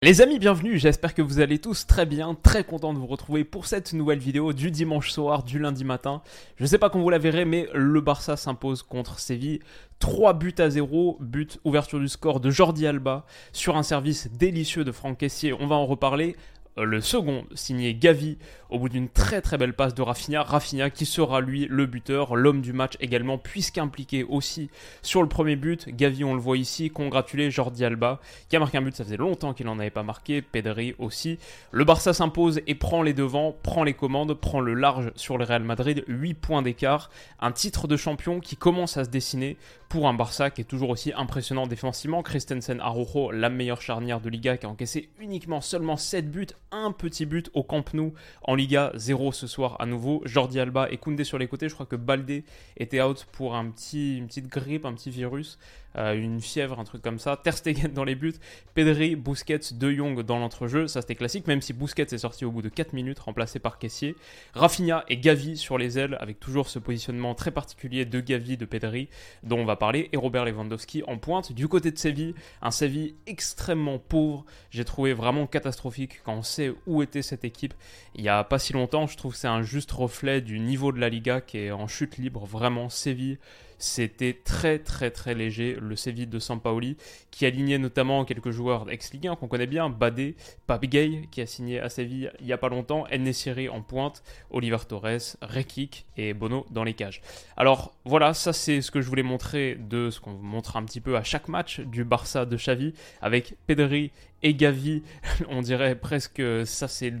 Les amis, bienvenue, j'espère que vous allez tous très bien, très content de vous retrouver pour cette nouvelle vidéo du dimanche soir, du lundi matin. Je sais pas quand vous la verrez, mais le Barça s'impose contre Séville. 3 buts à 0, but ouverture du score de Jordi Alba sur un service délicieux de Franck Caissier, on va en reparler. Euh, le second signé Gavi au bout d'une très très belle passe de Rafinha. Rafinha qui sera lui le buteur, l'homme du match également, puisqu'impliqué aussi sur le premier but. Gavi, on le voit ici, congratuler Jordi Alba qui a marqué un but, ça faisait longtemps qu'il n'en avait pas marqué. Pedri aussi. Le Barça s'impose et prend les devants, prend les commandes, prend le large sur le Real Madrid. 8 points d'écart. Un titre de champion qui commence à se dessiner pour un Barça qui est toujours aussi impressionnant défensivement. Christensen Arojo, la meilleure charnière de Liga, qui a encaissé uniquement seulement 7 buts, un petit but au Camp Nou en Liga, 0 ce soir à nouveau. Jordi Alba et Koundé sur les côtés. Je crois que Balde était out pour un petit, une petite grippe, un petit virus. Euh, une fièvre, un truc comme ça. Ter Stegen dans les buts, Pedri, Busquets, De Jong dans l'entrejeu, ça c'était classique, même si Busquets est sorti au bout de 4 minutes, remplacé par Caissier. Rafinha et Gavi sur les ailes, avec toujours ce positionnement très particulier de Gavi, de Pedri, dont on va parler, et Robert Lewandowski en pointe. Du côté de Séville, un Séville extrêmement pauvre, j'ai trouvé vraiment catastrophique quand on sait où était cette équipe. Il n'y a pas si longtemps, je trouve que c'est un juste reflet du niveau de la Liga qui est en chute libre, vraiment Séville c'était très très très léger. Le Séville de Sampaoli, qui alignait notamment quelques joueurs ex-Ligue 1 qu'on connaît bien, Badé, Papigay, qui a signé à Séville il n'y a pas longtemps, Nesiri en pointe, Oliver Torres, Rekik et Bono dans les cages. Alors voilà, ça c'est ce que je voulais montrer de ce qu'on montre un petit peu à chaque match du Barça de Xavi, avec Pedri et Gavi, on dirait presque ça c'est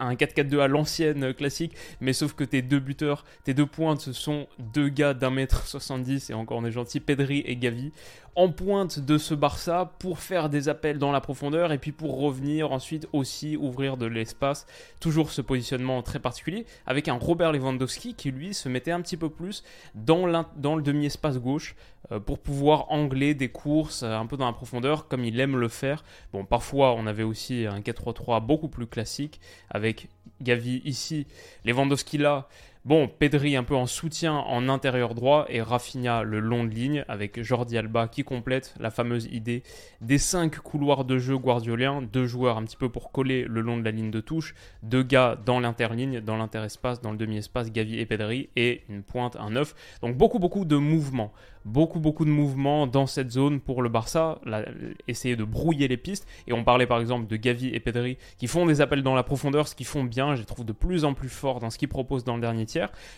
un 4-4-2 à l'ancienne classique, mais sauf que tes deux buteurs, tes deux pointes, ce sont deux gars d'un mètre 70 et encore on est gentil, Pedri et Gavi en pointe de ce Barça pour faire des appels dans la profondeur et puis pour revenir ensuite aussi ouvrir de l'espace. Toujours ce positionnement très particulier avec un Robert Lewandowski qui lui se mettait un petit peu plus dans, le demi-espace gauche euh, pour pouvoir angler des courses euh, un peu dans la profondeur comme il aime le faire. Bon, parfois on avait aussi un 4-3-3 beaucoup plus classique avec Gavi ici, Lewandowski là. Bon, Pedri un peu en soutien en intérieur droit et Rafinha le long de ligne avec Jordi Alba qui complète la fameuse idée des cinq couloirs de jeu guardioliens, deux joueurs un petit peu pour coller le long de la ligne de touche, deux gars dans l'interligne, dans l'interespace, dans le demi-espace, Gavi et Pedri et une pointe, un neuf. Donc beaucoup beaucoup de mouvements beaucoup beaucoup de mouvements dans cette zone pour le Barça, essayer de brouiller les pistes. Et on parlait par exemple de Gavi et Pedri qui font des appels dans la profondeur, ce qu'ils font bien, je les trouve de plus en plus forts dans ce qu'ils proposent dans le dernier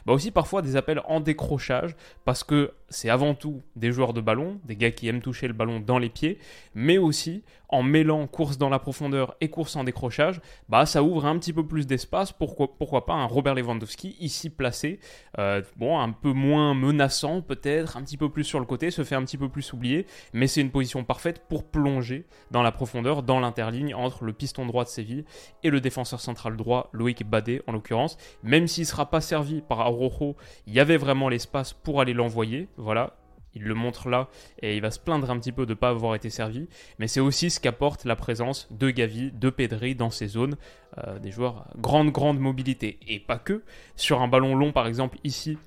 Bah aussi parfois des appels en décrochage parce que c'est avant tout des joueurs de ballon, des gars qui aiment toucher le ballon dans les pieds, mais aussi en mêlant course dans la profondeur et course en décrochage, bah ça ouvre un petit peu plus d'espace. Pourquoi, pourquoi pas un Robert Lewandowski ici placé, euh, un peu moins menaçant peut-être, un petit peu plus sur le côté, se fait un petit peu plus oublier, mais c'est une position parfaite pour plonger dans la profondeur, dans l'interligne entre le piston droit de Séville et le défenseur central droit Loïc Badé en l'occurrence. Même s'il ne sera pas servi par Arojo, il y avait vraiment l'espace pour aller l'envoyer. Voilà, il le montre là et il va se plaindre un petit peu de ne pas avoir été servi. Mais c'est aussi ce qu'apporte la présence de Gavi, de Pedri dans ces zones. Euh, des joueurs grande, grande mobilité. Et pas que. Sur un ballon long, par exemple, ici,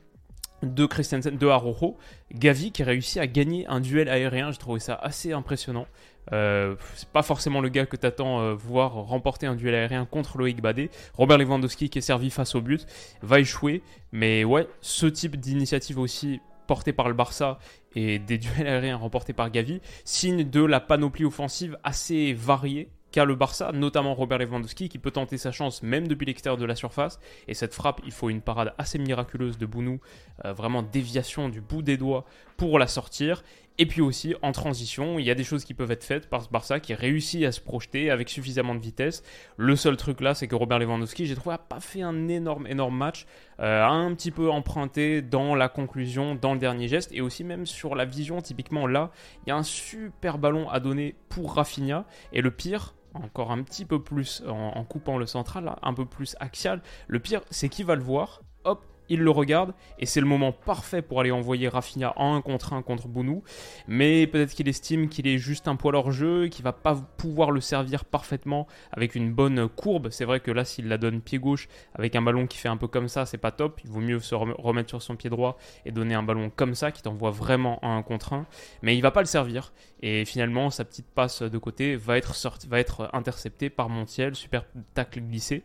de Christensen, de Arojo, Gavi qui réussit à gagner un duel aérien. J'ai trouvé ça assez impressionnant. Euh, c'est pas forcément le gars que t'attends euh, voir remporter un duel aérien contre Loïc Badé. Robert Lewandowski qui est servi face au but va échouer. Mais ouais, ce type d'initiative aussi portée par le Barça et des duels aériens remportés par Gavi, signe de la panoplie offensive assez variée qu'a le Barça, notamment Robert Lewandowski qui peut tenter sa chance même depuis l'extérieur de la surface. Et cette frappe, il faut une parade assez miraculeuse de Bounou, euh, vraiment déviation du bout des doigts pour la sortir. Et puis aussi, en transition, il y a des choses qui peuvent être faites par ce Barça qui réussit à se projeter avec suffisamment de vitesse. Le seul truc là, c'est que Robert Lewandowski, j'ai trouvé, n'a pas fait un énorme, énorme match. Euh, un petit peu emprunté dans la conclusion, dans le dernier geste, et aussi même sur la vision. Typiquement là, il y a un super ballon à donner pour Rafinha. Et le pire, encore un petit peu plus en, coupant le central, un peu plus axial. Le pire, c'est qu'il va le voir, hop, il le regarde et c'est le moment parfait pour aller envoyer Rafinha en 1 contre 1 contre Bounou. Mais peut-être qu'il estime qu'il est juste un poil hors jeu, qu'il va pas pouvoir le servir parfaitement avec une bonne courbe. C'est vrai que là, s'il la donne pied gauche avec un ballon qui fait un peu comme ça, c'est pas top. Il vaut mieux se remettre sur son pied droit et donner un ballon comme ça qui t'envoie vraiment en 1 contre 1. Mais il va pas le servir. Et finalement, sa petite passe de côté va être, va être interceptée par Montiel. Super tacle glissé.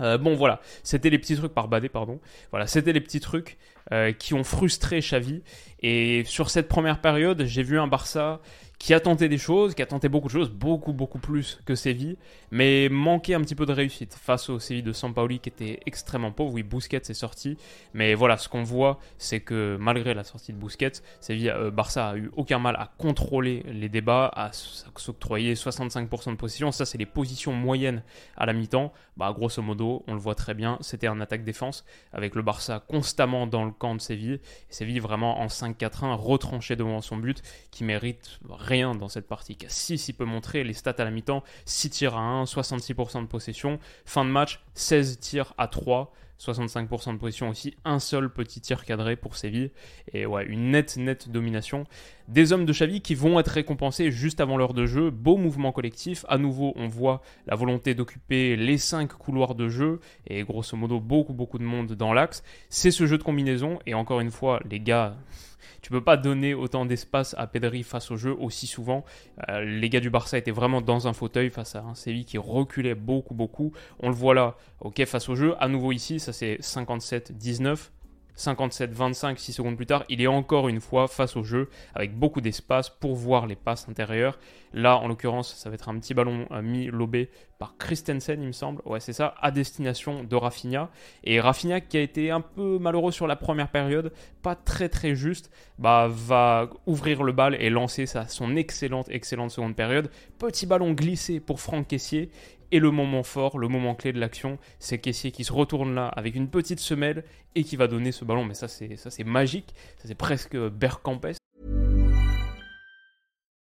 Euh, bon voilà, c'était les petits trucs par Badé, pardon. Voilà, c'était les petits trucs euh, qui ont frustré Xavi. Et sur cette première période, j'ai vu un Barça qui a tenté des choses, qui a tenté beaucoup de choses, beaucoup, beaucoup plus que Séville, mais manquait un petit peu de réussite face au Séville de Sampaoli qui était extrêmement pauvre. Oui, Busquets est sorti, mais voilà, ce qu'on voit, c'est que malgré la sortie de Busquets, Séville, euh, Barça a eu aucun mal à contrôler les débats, à s'octroyer 65% de position. Ça, c'est les positions moyennes à la mi-temps. Bah, grosso modo, on le voit très bien, c'était un attaque-défense avec le Barça constamment dans le camp de Séville. Et Séville vraiment en 5-4-1, retranché devant son but, qui mérite rien dans cette partie. 6, il peut montrer les stats à la mi-temps 6 tirs à 1, 66% de possession. Fin de match, 16 tirs à 3. 65% de position aussi, un seul petit tir cadré pour Séville, et ouais, une nette, nette domination. Des hommes de Xavi qui vont être récompensés juste avant l'heure de jeu, beau mouvement collectif, à nouveau on voit la volonté d'occuper les 5 couloirs de jeu, et grosso modo beaucoup, beaucoup de monde dans l'axe. C'est ce jeu de combinaison, et encore une fois, les gars, tu peux pas donner autant d'espace à Pedri face au jeu aussi souvent. Euh, les gars du Barça étaient vraiment dans un fauteuil face à un Séville qui reculait beaucoup, beaucoup. On le voit là, ok, face au jeu. À nouveau ici, ça c'est 57-19. 57-25, 6 secondes plus tard, il est encore une fois face au jeu avec beaucoup d'espace pour voir les passes intérieures. Là, en l'occurrence, ça va être un petit ballon euh, mis lobé par Christensen, il me semble. Ouais, c'est ça, à destination de Rafinha. Et Rafinha, qui a été un peu malheureux sur la première période, pas très très juste, bah, va ouvrir le bal et lancer sa, son excellente, excellente seconde période. Petit ballon glissé pour Franck Caissier. Et le moment fort, le moment clé de l'action, c'est Caissier qui se retourne là avec une petite semelle et qui va donner ce ballon. Mais ça, c'est magique. Ça, c'est presque Bergkampes.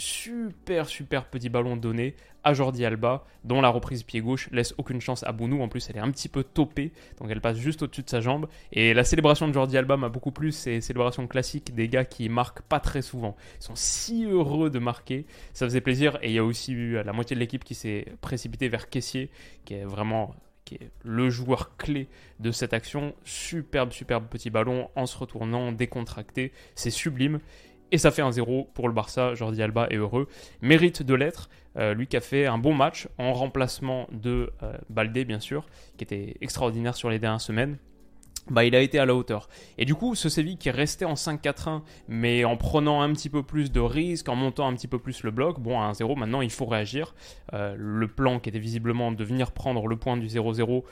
Super, super petit ballon donné à Jordi Alba, dont la reprise pied gauche laisse aucune chance à Bounou. En plus, elle est un petit peu topée, donc elle passe juste au-dessus de sa jambe. Et la célébration de Jordi Alba m'a beaucoup plu. C'est célébration classique des gars qui marquent pas très souvent. Ils sont si heureux de marquer, ça faisait plaisir. Et il y a aussi eu la moitié de l'équipe qui s'est précipitée vers Caissier, qui est vraiment qui est le joueur clé de cette action. Superbe, superbe petit ballon en se retournant, décontracté. C'est sublime. Et ça fait un 0 pour le Barça. Jordi Alba est heureux. Mérite de l'être. Euh, lui qui a fait un bon match en remplacement de euh, Baldé, bien sûr, qui était extraordinaire sur les dernières semaines. Bah, il a été à la hauteur. Et du coup, ce Séville qui est resté en 5-4-1, mais en prenant un petit peu plus de risques, en montant un petit peu plus le bloc, bon, à 1-0, maintenant il faut réagir. Euh, le plan qui était visiblement de venir prendre le point du 0-0,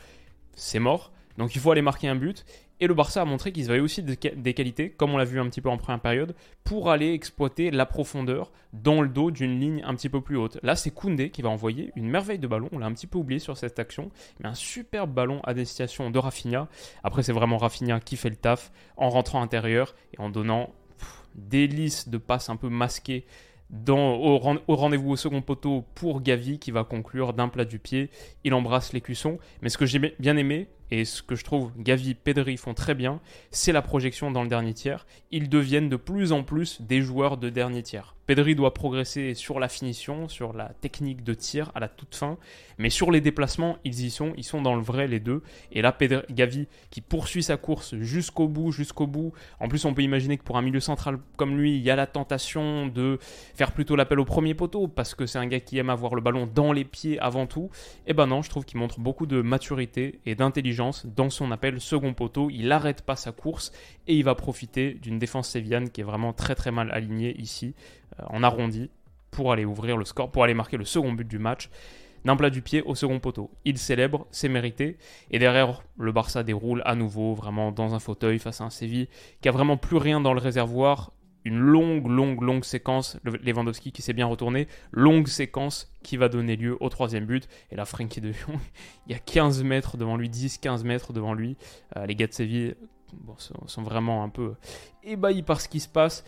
c'est mort. Donc il faut aller marquer un but. Et le Barça a montré qu'ils avaient aussi des qualités, comme on l'a vu un petit peu en première période, pour aller exploiter la profondeur dans le dos d'une ligne un petit peu plus haute. Là, c'est Koundé qui va envoyer une merveille de ballon. On l'a un petit peu oublié sur cette action, mais un superbe ballon à destination de Rafinha. Après, c'est vraiment Rafinha qui fait le taf en rentrant intérieur et en donnant des listes de passes un peu masquées au, rendez-vous au second poteau pour Gavi qui va conclure d'un plat du pied. Il embrasse les cuissons. Mais ce que j'ai bien aimé, et ce que je trouve Gavi, Pedri font très bien, c'est la projection dans le dernier tiers. Ils deviennent de plus en plus des joueurs de dernier tiers. Pedri doit progresser sur la finition, sur la technique de tir à la toute fin, mais sur les déplacements, ils y sont, ils sont dans le vrai les deux. Et là, Pedri, Gavi qui poursuit sa course jusqu'au bout, jusqu'au bout. En plus, on peut imaginer que pour un milieu central comme lui, il y a la tentation de faire plutôt l'appel au premier poteau parce que c'est un gars qui aime avoir le ballon dans les pieds avant tout. Et eh ben non, je trouve qu'il montre beaucoup de maturité et d'intelligence dans son appel second poteau. Il n'arrête pas sa course et il va profiter d'une défense sévillane qui est vraiment très très mal alignée ici. Euh, en arrondi pour aller ouvrir le score, pour aller marquer le second but du match d'un plat du pied au second poteau. Il célèbre, c'est mérité. Et derrière, le Barça déroule à nouveau, vraiment dans un fauteuil face à un Séville qui a vraiment plus rien dans le réservoir. Une longue, longue, longue séquence. Lewandowski qui s'est bien retourné. Longue séquence qui va donner lieu au troisième but. Et là, Frankie de Jong, il y a 15 mètres devant lui, 10-15 mètres devant lui. Euh, les gars de Séville sont vraiment un peu ébahis par ce qui se passe.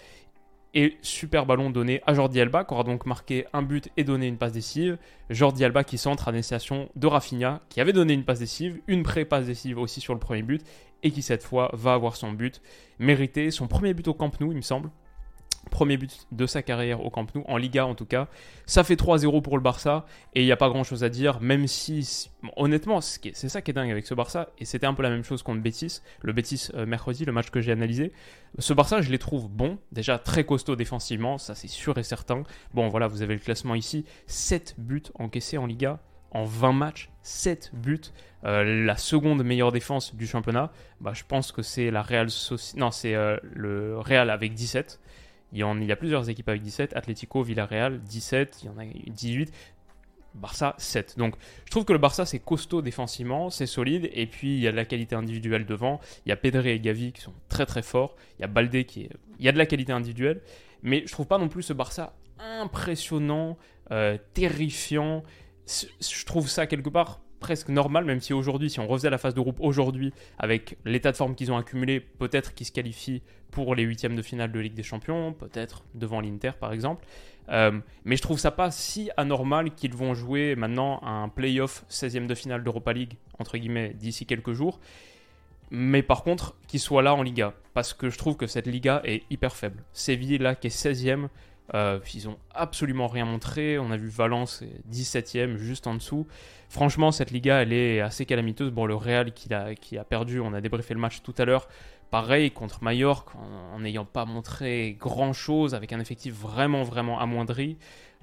Et super ballon donné à Jordi Alba, qui aura donc marqué un but et donné une passe décisive. Jordi Alba qui centre à destination de Rafinha, qui avait donné une passe décisive, une pré-passe décisive aussi sur le premier but, et qui cette fois va avoir son but mérité, son premier but au Camp Nou, il me semble. Premier but de sa carrière au Camp Nou, en Liga en tout cas. Ça fait 3-0 pour le Barça et il n'y a pas grand chose à dire, même si, honnêtement, c'est ça qui est dingue avec ce Barça, et c'était un peu la même chose contre Betis, le Betis euh, mercredi, le match que j'ai analysé. Ce Barça, je les trouve bons, déjà très costauds défensivement, ça c'est sûr et certain. Bon, voilà, vous avez le classement ici 7 buts encaissés en Liga, en 20 matchs, 7 buts, euh, la seconde meilleure défense du championnat, bah, je pense que c'est la Real non c'est euh, le Real avec 17. Il y, a plusieurs équipes avec 17, Atlético, Villarreal 17, il y en a 18, Barça 7. Donc je trouve que le Barça c'est costaud défensivement, c'est solide, et puis il y a de la qualité individuelle devant, il y a Pedri et Gavi qui sont très très forts, il y a Baldé qui est... Il y a de la qualité individuelle, mais je trouve pas non plus ce Barça impressionnant, euh, terrifiant. Je trouve ça quelque part presque normal, même si aujourd'hui, si on refaisait la phase de groupe aujourd'hui, avec l'état de forme qu'ils ont accumulé, peut-être qu'ils se qualifient pour les huitièmes de finale de Ligue des Champions, peut-être devant l'Inter par exemple. Euh, mais je trouve ça pas si anormal qu'ils vont jouer maintenant un playoff 16e de finale d'Europa League, entre guillemets, d'ici quelques jours. Mais par contre, qu'ils soient là en Liga, parce que je trouve que cette Liga est hyper faible. Séville, là, qui est 16e, euh, ils ont absolument rien montré. On a vu Valence 17ème, juste en dessous. Franchement, cette Liga, elle est assez calamiteuse. Bon, le Real qui a, qui a perdu, on a débriefé le match tout à l'heure. Pareil contre Mallorca, en n'ayant pas montré grand-chose, avec un effectif vraiment, vraiment amoindri.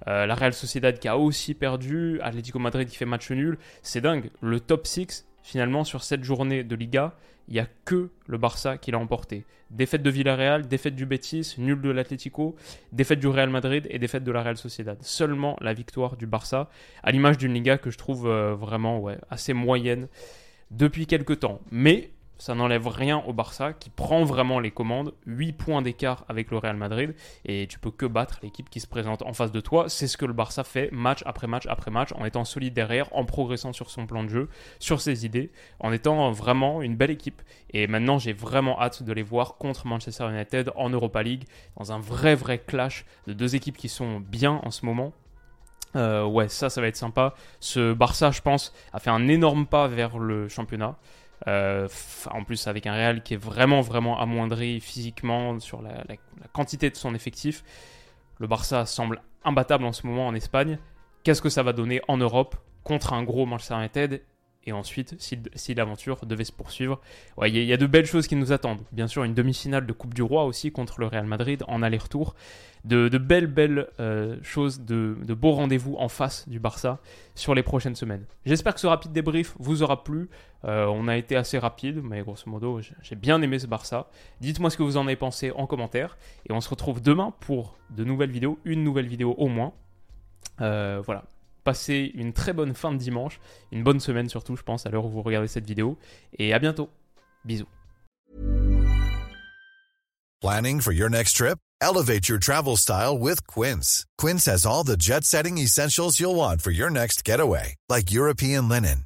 Euh, la Real Sociedad qui a aussi perdu, Atlético Madrid qui fait match nul. C'est dingue. Le top 6, finalement, sur cette journée de Liga, il n'y a que le Barça qui l'a emporté. Défaite de Villarreal, défaite du Betis, nul de l'Atlético, défaite du Real Madrid et défaite de la Real Sociedad. Seulement la victoire du Barça, à l'image d'une Liga que je trouve euh, vraiment assez moyenne depuis quelques temps. Mais ça n'enlève rien au Barça qui prend vraiment les commandes. 8 points d'écart avec le Real Madrid et tu peux que battre l'équipe qui se présente en face de toi. C'est ce que le Barça fait match après match après match en étant solide derrière, en progressant sur son plan de jeu, sur ses idées, en étant vraiment une belle équipe. Et maintenant, j'ai vraiment hâte de les voir contre Manchester United en Europa League dans un vrai vrai clash de deux équipes qui sont bien en ce moment. Euh, ouais, ça, ça va être sympa. Ce Barça, je pense, a fait un énorme pas vers le championnat. Euh, en plus, avec un Real qui est vraiment, vraiment amoindri physiquement sur la, quantité de son effectif. Le Barça semble imbattable en ce moment en Espagne. Qu'est-ce que ça va donner en Europe contre un gros Manchester United et ensuite, si, l'aventure devait se poursuivre, il y, a de belles choses qui nous attendent. Bien sûr, une demi-finale de Coupe du Roi aussi contre le Real Madrid en aller-retour. De, belles, belles euh, choses, de, beaux rendez-vous en face du Barça sur les prochaines semaines. J'espère que ce rapide débrief vous aura plu. Euh, on a été assez rapide, mais grosso modo, j'ai bien aimé ce Barça. Dites-moi ce que vous en avez pensé en commentaire. Et on se retrouve demain pour de nouvelles vidéos, une nouvelle vidéo au moins. Euh, voilà, Passez une très bonne fin de dimanche, une bonne semaine surtout, je pense, à l'heure où vous regardez cette vidéo. Et à bientôt. Bisous. Planning for your next trip? Elevate your travel style with Quince. Quince has all the jet setting essentials you'll want for your next getaway, like European linen,